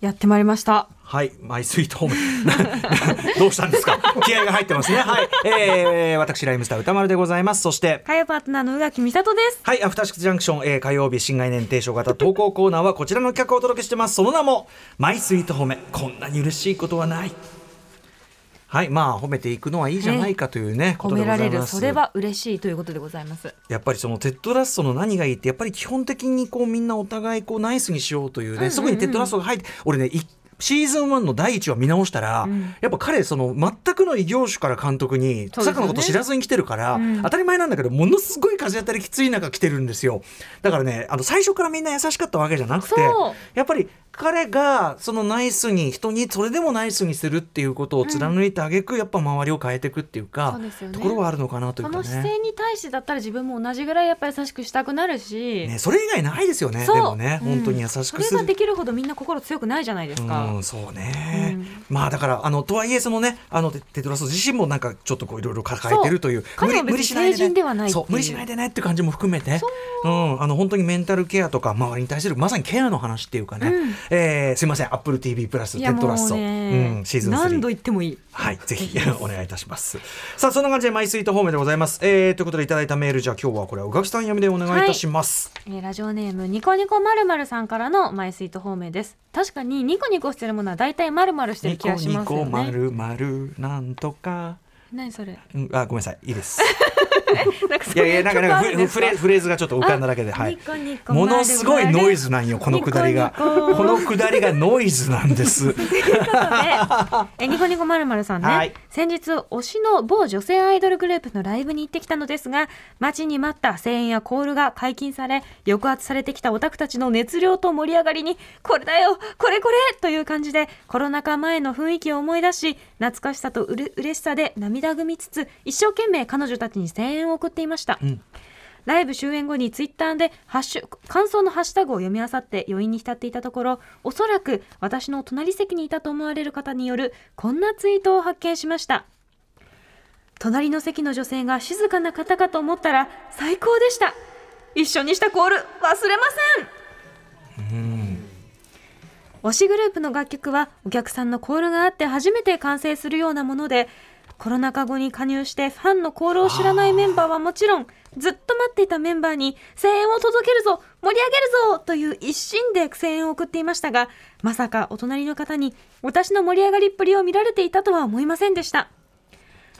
やってまいりましたはい、マイスイートホーメ。どうしたんですか？気合が入ってますね。はい、えー、私ライムスター宇多丸でございます。そして。火曜パートナーの宇垣美里ですはい、アフターシックスジャンクション、えー、火曜日新概念提唱型投稿コーナーはこちらの企画をお届けしてます。その名も。マイスイートホーメ、こんなに嬉しいことはない。はい、まあ褒めていくのはいいじゃないかというね、褒められるそれは嬉しいということでございます。やっぱりそのテッドラストの何がいいってやっぱり基本的にこうみんなお互いこうナイスにしようというね、そこにテッドラストが入って俺ね一シーズン1の第1話見直したら、うん。やっぱ彼その全くの異業種から監督にそうですよね。坂のこと知らずに来てるから、うん。当たり前なんだけどものすごい風当たりきつい中来てるんですよ。だからねあの最初からみんな優しかったわけじゃなくてやっぱり彼がそのナイスに人にそれでもナイスにするっていうことを貫いてあげく、やっぱ周りを変えていくっていうかね。ところはあるのかなというかね。この姿勢に対してだったら自分も同じぐらいやっぱ優しくしたくなるし、ね、それ以外ないですよね。でもね、うん本当に優しくそれ。ができるほどみんな心強くないじゃないですか、うん、そうね、うまあだからあのとはいえそのねあのテテトラスト自身もなんかちょっとこういろいろ抱えてるという彼は別に成人ではないっていう。そう無理しないでねっていう感じも含めて。う。んあの本当にメンタルケアとか周りに対するまさにケアの話っていうかね、うん。えーすいませんアップル TV プラステいやもうッドラスト、ね、うん、シーズン3何度言ってもいい。はい、ぜひ。お願いいたします。さあ、そんな感じでマイスイートホームでございます。えー、ということでいただいたメール、じゃあ今日はこれは宇垣さん読みでお願いいたします。えーラジオネームニコニコまるまるさんからのマイスイート方面です確かにニコニコしてるものは大体まるまるしてる気がしますよニコニコまねるまるなんとか。何それ？うん、あ、ごめんなさい、いいです。いやいや、なんか、なんか曲あるんですフレ、フレーズがちょっと浮かんだだけで、はい。ものすごいノイズなんよ、このくだりが。このくだりがノイズなんです。ということでえニコニコまるまるさんね、はい。先日推しの某女性アイドルグループのライブに行ってきたのですが待ちに待った声援やコールが解禁され抑圧されてきたオタクたちの熱量と盛り上がりにこれだよこれこれという感じでコロナ禍前の雰囲気を思い出し懐かしさとうれ嬉しさで涙ぐみつつ一生懸命彼女たちに声援を送っていました、ん。ライブ終演後にツイッターでハッシュ感想のハッシュタグを読み漁って余韻に浸っていたところおそらく私の隣席にいたと思われる方によるこんなツイートを発見しました。隣の席の女性が静かな方かと思ったら最高でした。一緒にしたコール忘れません。推しグループの楽曲はお客さんのコールがあって初めて完成するようなものでコロナ禍後に加入してファンのコールを知らないメンバーはもちろんずっと待っていたメンバーに声援を届けるぞ盛り上げるぞという一心で声援を送っていましたがまさかお隣の方に私の盛り上がりっぷりを見られていたとは思いませんでした。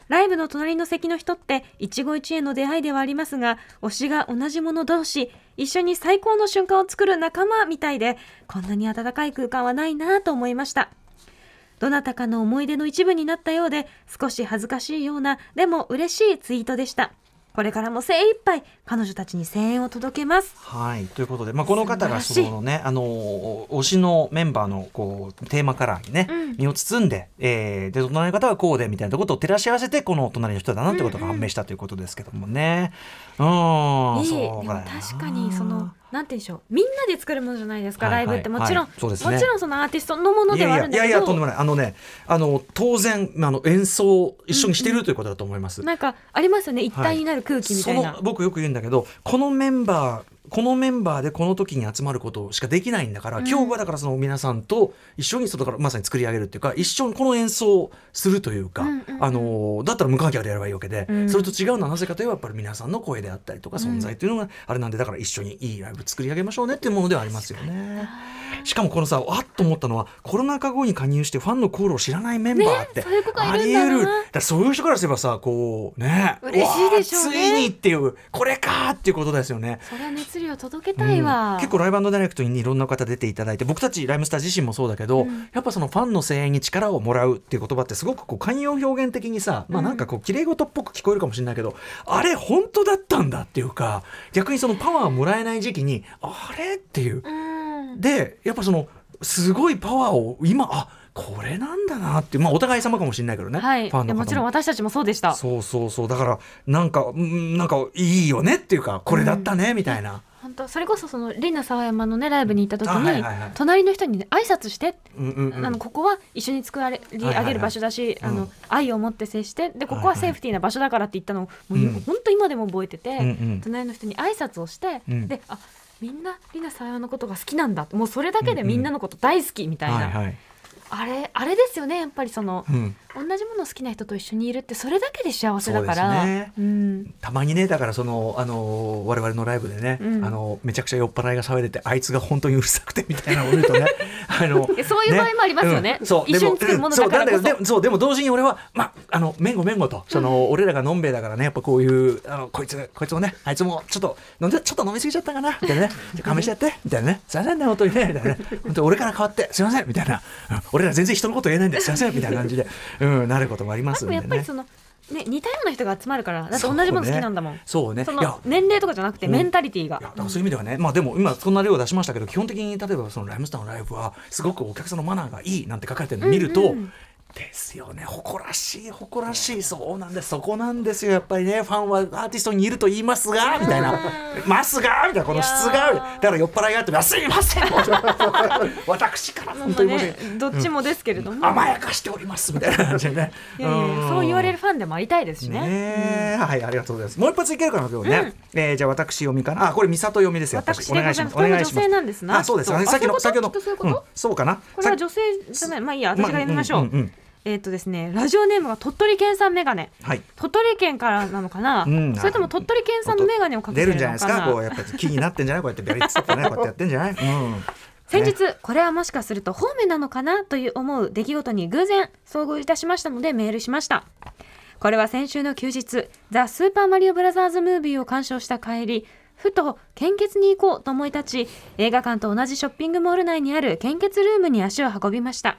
ライブの隣の席の人って一期一会の出会いではありますが推しが同じ者同士一緒に最高の瞬間を作る仲間みたいでこんなに温かい空間はないなと思いました。どなたかの思い出の一部になったようで少し恥ずかしいようなでも嬉しいツイートでした。これからも精一杯彼女たちに声援を届けます。はい、ということで、まあ、この方がそのね、あの推しのメンバーのこうテーマカラーにね、うん。身を包んで、えーで隣の方はこうでみたいなことを照らし合わせてこの隣の人だなってことが判明したということですけどもね。うん、いいでそう確かにそのなんて言うんでしょう。みんなで作るものじゃないですか、はいはい。ライブって。もちろん、はい。ね。もちろんそのアーティストのものいではあやいやいやいるんだけど。やとんでもないあのねあの当然あの演奏を一緒にしているということだと思います。なんかありますよね。一体になる空気みたいな、その僕よく言うんだけどこのメンバーこのメンバーでこの時に集まることしかできないんだから、うん。今日はだからその皆さんと一緒に外からまさに作り上げるっていうか一緒にこの演奏をするというか、うんうんうん。あのだったら無観客でやればいいわけで、うんそれと違うのはなぜかといえばやっぱり皆さんの声であったりとか存在っていうのがあれなんでだから一緒にいいライブ作り上げましょうねっていうものではありますよね。しかもこのさあっと思ったのはコロナ禍後に加入してファンのコールを知らないメンバーって、ありいるんだ。そういう人からすればさこうね嬉しいでしょうね。ついにっていうこれかっていうことですよね。それは熱量届けたいわ、うん。結構ライブダイレクトにいろんな方出ていただいて僕たちライムスター自身もそうだけど、うん。やっぱそのファンの声援に力をもらうっていう言葉ってすごくこう寛容表現的にさ、まあなんかこう綺麗事っぽく聞こえるかもしれないけど、あれ本当だったんだっていうか逆にそのパワーもらえない時期にあれっていう。うん。でやっぱそのすごいパワーを今あこれなんだなっていうまあお互い様かもしれないけどね、はい。ファンのも。ちろん私たちもそうでした。そうそうそう。だからなんかうんなんかいいよねっていうかこれだったね、みたいな。本当それこそそのリナ沢山のねライブに行った時あに、はいはいはい。隣の人にね挨拶して、うんうんうん。あのここは一緒に作られりはいはい上げる場所だし、あのうん愛を持って接してでここはいはい。はセーフティーな場所だからって言ったのを、もううん。本当今でも覚えてて、うんうん。隣の人に挨拶をして、うん。であみんなりなさやのことが好きなんだ。もうそれだけでみんなのこと大好きみたいな、はいはいあれあれですよねやっぱりその、うん。同じものを好きな人と一緒にいるってそれだけで幸せだから。ね。うん、たまにねだからそのあの我々のライブでね、うん。あのめちゃくちゃ酔っ払いが騒いでてあいつが本当にうるさくてみたいなのを見るとね あのえそういう場合もありますよね。うん。そう一緒に作るものだからこそ。うんそうでもそうでも同時に俺はまあのめんごめんごとその、俺らがのんべえだからねやっぱこういうあのこいつこいつもねあいつもちょっと飲んでちょっと飲みすぎちゃったかなみたいなね。じゃあ勘弁してやってみたいなね。すいませんね本当にねみたいなね。本当に俺から変わってすいませんみたいな、うん俺ら全然人のこと言えないんですいません。みたいな感じで、うん、なることもありますんでね。もやっぱりその、ね、似たような人が集まるからだって同じもの好きなんだもん。そうね。そいや。の年齢とかじゃなくてうん。メンタリティーが。いやだからそういう意味ではね、まあでも今そんな量を出しましたけど基本的に例えばそのライムスターのライブはすごくお客さんのマナーがいいなんて書かれてるのを見ると、ですよね。誇らしい誇らしい。そうなんです。そこなんですよ。やっぱりねファンはアーティストにいると言いますがみたいな「ますが」みたいな。この質がだから酔っ払いがあって「すいません 私から本当にねどっちもですけれども、甘やかしております」みたいな感じでね。いやいやいやん。そう言われるファンでもありたいですしね。ねえはいありがとうございます。もう一発いけるかな今日ね、えーじゃあ私読みかな。あこれ美里読みですよ。私お願いします。これも女性なんですな。あそうです。きっと。さっきのあ先ほど。そうかな。さこれは女性じゃない。まあいいや私が読みましょう、まあんんんえっ、とですねラジオネームが鳥取県産メガネ。はい。鳥取県からなのかな、うん。それとも鳥取県産のメガネをかけて出るんじゃな？いですかこうやっぱり気になってんじゃない？こうやってビャリッつってね こうやってやってんじゃない？うん。先日、これはもしかすると方面なのかなという思う出来事に偶然遭遇いたしましたのでメールしました。これは先週の休日ザ・スーパーマリオブラザーズ・ムービーを鑑賞した帰りふと献血に行こうと思い立ち映画館と同じショッピングモール内にある献血ルームに足を運びました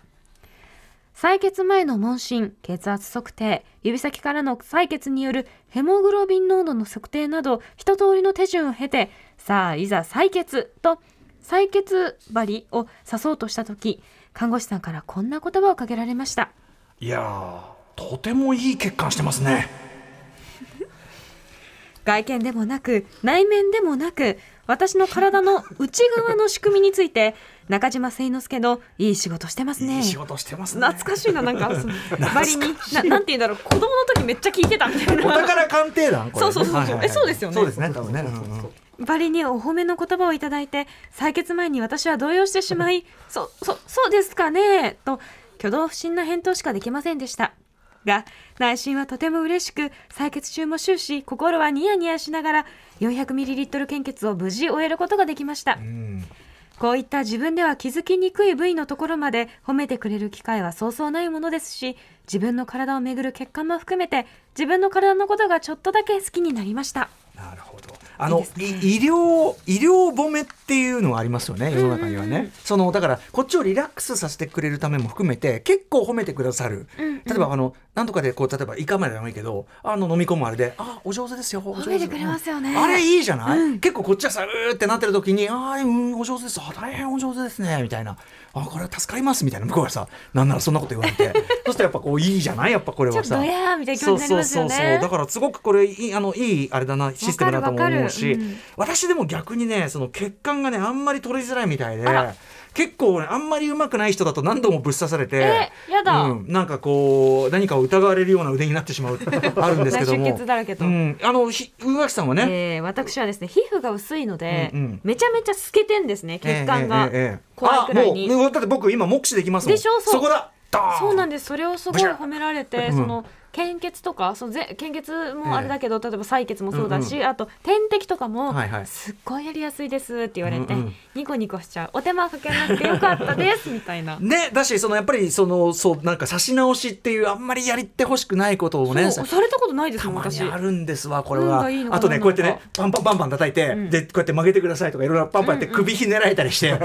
採血前の問診、血圧測定、指先からの採血によるヘモグロビン濃度の測定など一通りの手順を経て、さあいざ採血と採血針を刺そうとした時、看護師さんからこんな言葉をかけられました。いやーとてもいい血管してますね 外見でもなく内面でもなく私の体の内側の仕組みについて中島誠之助のいい仕事してますね。いい仕事してますね。懐かしいななんか。バリにななんて言うんだろう。子供の時めっちゃ聞いてたみたいおな宝鑑定団これね。そうそうそうそう。はいはいはいえそうですよね。そうですね多分ね。バリにお褒めの言葉をいただいて採血前に私は動揺してしまい「そそそうですかね」と挙動不審な返答しかできませんでしたが内心はとても嬉しく採血中も終始心はニヤニヤしながら 400ml 献血を無事終えることができました。うん。こういった自分では気づきにくい部位のところまで褒めてくれる機会はそうそうないものですし自分の体をめぐる血管も含めて自分の体のことがちょっとだけ好きになりました。なるほど。あのねい医療医療褒めっていうのがありますよね世の中にはね、そのだからこっちをリラックスさせてくれるためも含めて結構褒めてくださる、うんうん。例えばあのなんとかでこう例えば胃カメラでもいいけどあの飲み込むあれであお上手ですよ褒めてくれますよね。あれいいじゃない、うん。結構こっちはさうーってなってる時にあーうんお上手です。あ大変お上手ですねみたいなあこれは助かりますみたいな。向こうがさなんならそんなこと言われて。そしたらやっぱこういいじゃない？やっぱこれはさ。ドヤーみたいな気持ちになりますよね。そうそうそうそう。だからすごくこれいいあのいいあれだなシステムだと思うし、うん。私でも逆にねその血管がねあんまり取りづらいみたいで結構ねあんまりうまくない人だと何度もぶっ刺されてえやだ。うん、なんかこう何かを疑われるような腕になってしまう あるんですけども。出血だらけと。うん、あのひ宇垣さんはね、えー私はですね皮膚が薄いので、うんうん。めちゃめちゃ透けてんですね血管が、ええええ。ええ怖いくらいに。あもうだって僕今目視できますもん。でしょそう。こだ。そうなんです。それをすごい褒められて、うん。その献血とかそのぜ献血もあれだけど、例えば採血もそうだし、あと点滴とかも、はいはいすっごいやりやすいですって言われて、うんうん。ニコニコしちゃう。お手間かけなくてよかったです みたいな。ね、だしそのやっぱりそのそうなんか差し直しっていうあんまりやりってほしくないことをねそうされたことないですたまにもん私。あるんですわこれ運はがいいあとねこうやってねパンパンパンパン叩いて、ん。でこうやって曲げてくださいとかいろいろパンパンやって首ひねられたりして、で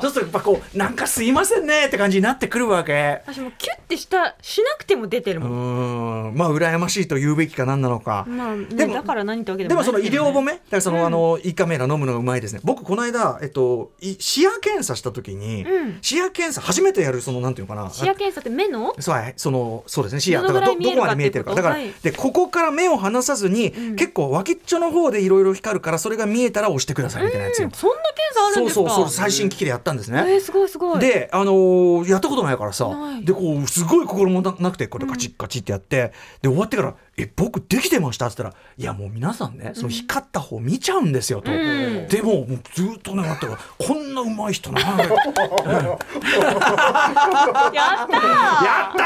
そうするとやっぱこうなんかすいませんねって感じになってくるわけ。私もキュッてしたしなくても出てるうもん。ーん。まあ羨ましいと言うべきか何なのか、まあ、ね、でもだから何ってわけででもその医もないですよね療褒め？だからその、うんあの胃カメラ飲むのがうまいですね。僕この間、えっと、い視野検査した時に、うん。視野検査初めてやるそのなんていうのかな。視野検査って目の？そうはいそのそうですね。視野だからどどこまで見えてるか。だから、ってい。でここから目を離さずに、うん。結構脇っちょの方でいろいろ光るからそれが見えたら押してくださいみたいなやつよ。うん、そんな検査あるんそうですか？そうそう最新機器でやったんですね、えー、すごいすごい。で、あのーやったことないからさ。でこうすごい心もななくてこれカチッカチッってやっってで終わってから「え僕できてました?」っつったら「いやもう皆さんねその光った方見ちゃうんですよ」と。ん。でももうずっとね待ってからこんなうまい人な やったやった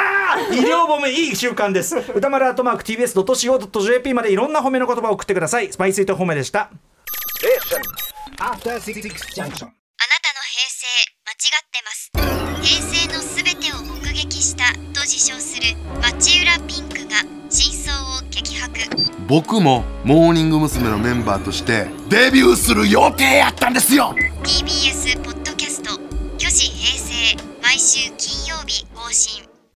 ー！医療褒めいい習慣です。歌丸アートマーク TBS.CO.JP までいろんな褒めの言葉を送ってください。スパイスイート褒めでした。After Six Junction. したと自称する町浦ピンクが真相を激白僕もモーニング娘。のメンバーとしてデビューする予定やったんですよ TBS ポッドキャスト「巨子平成」毎週金曜